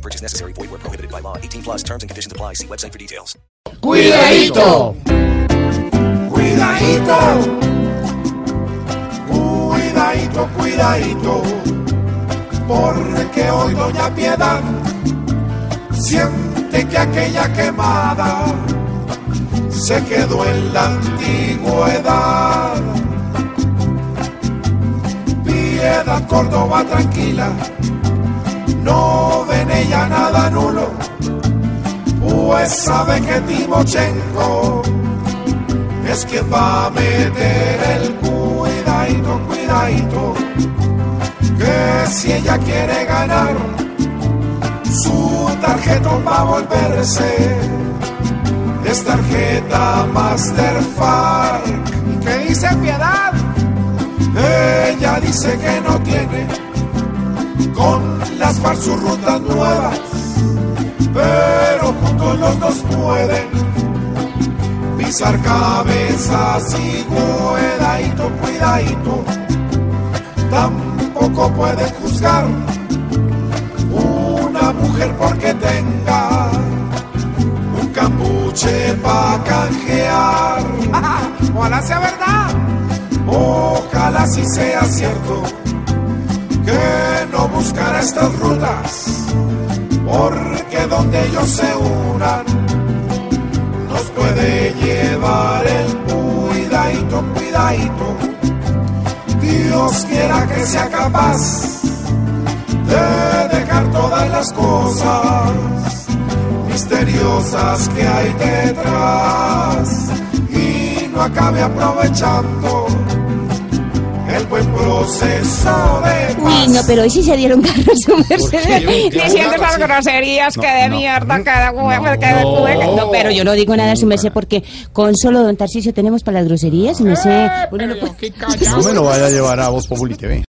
No purchase necessary. Void where prohibited by law. 18 plus terms and conditions apply. See website for details. Cuidadito. Cuidadito. Cuidadito, cuidadito. Porque hoy Doña Piedad siente que aquella quemada se quedó en la antigüedad. Piedad Córdoba tranquila, ella nada nulo, pues sabe que Timochenko es quien va a meter el cuidadito, cuidadito, que si ella quiere ganar, su tarjeta va a volverse es tarjeta Masterfark. ¿Qué dice Piedad? Ella dice que no tiene FARC sus rutas nuevas, pero juntos los dos pueden pisar cabezas y cuidadito, cuidadito. Tampoco pueden juzgar una mujer porque tenga un cambuche para canjear. Ojalá sea verdad. Ojalá sí sea cierto que no buscará estas rutas, porque donde ellos se unan nos puede llevar el cuidadito, cuidadito. Dios quiera que sea capaz de dejar todas las cosas misteriosas que hay detrás y no acabe aprovechando el buen proceso de no, pero hoy sí se dieron carros su merced. Diciendo esas groserías que de mierda, que de huevo, que de cueca. No, pero yo no digo nada su merced porque con solo don Tarcisio tenemos para las groserías y me sé... No me lo vaya a llevar a Voz Populi TV.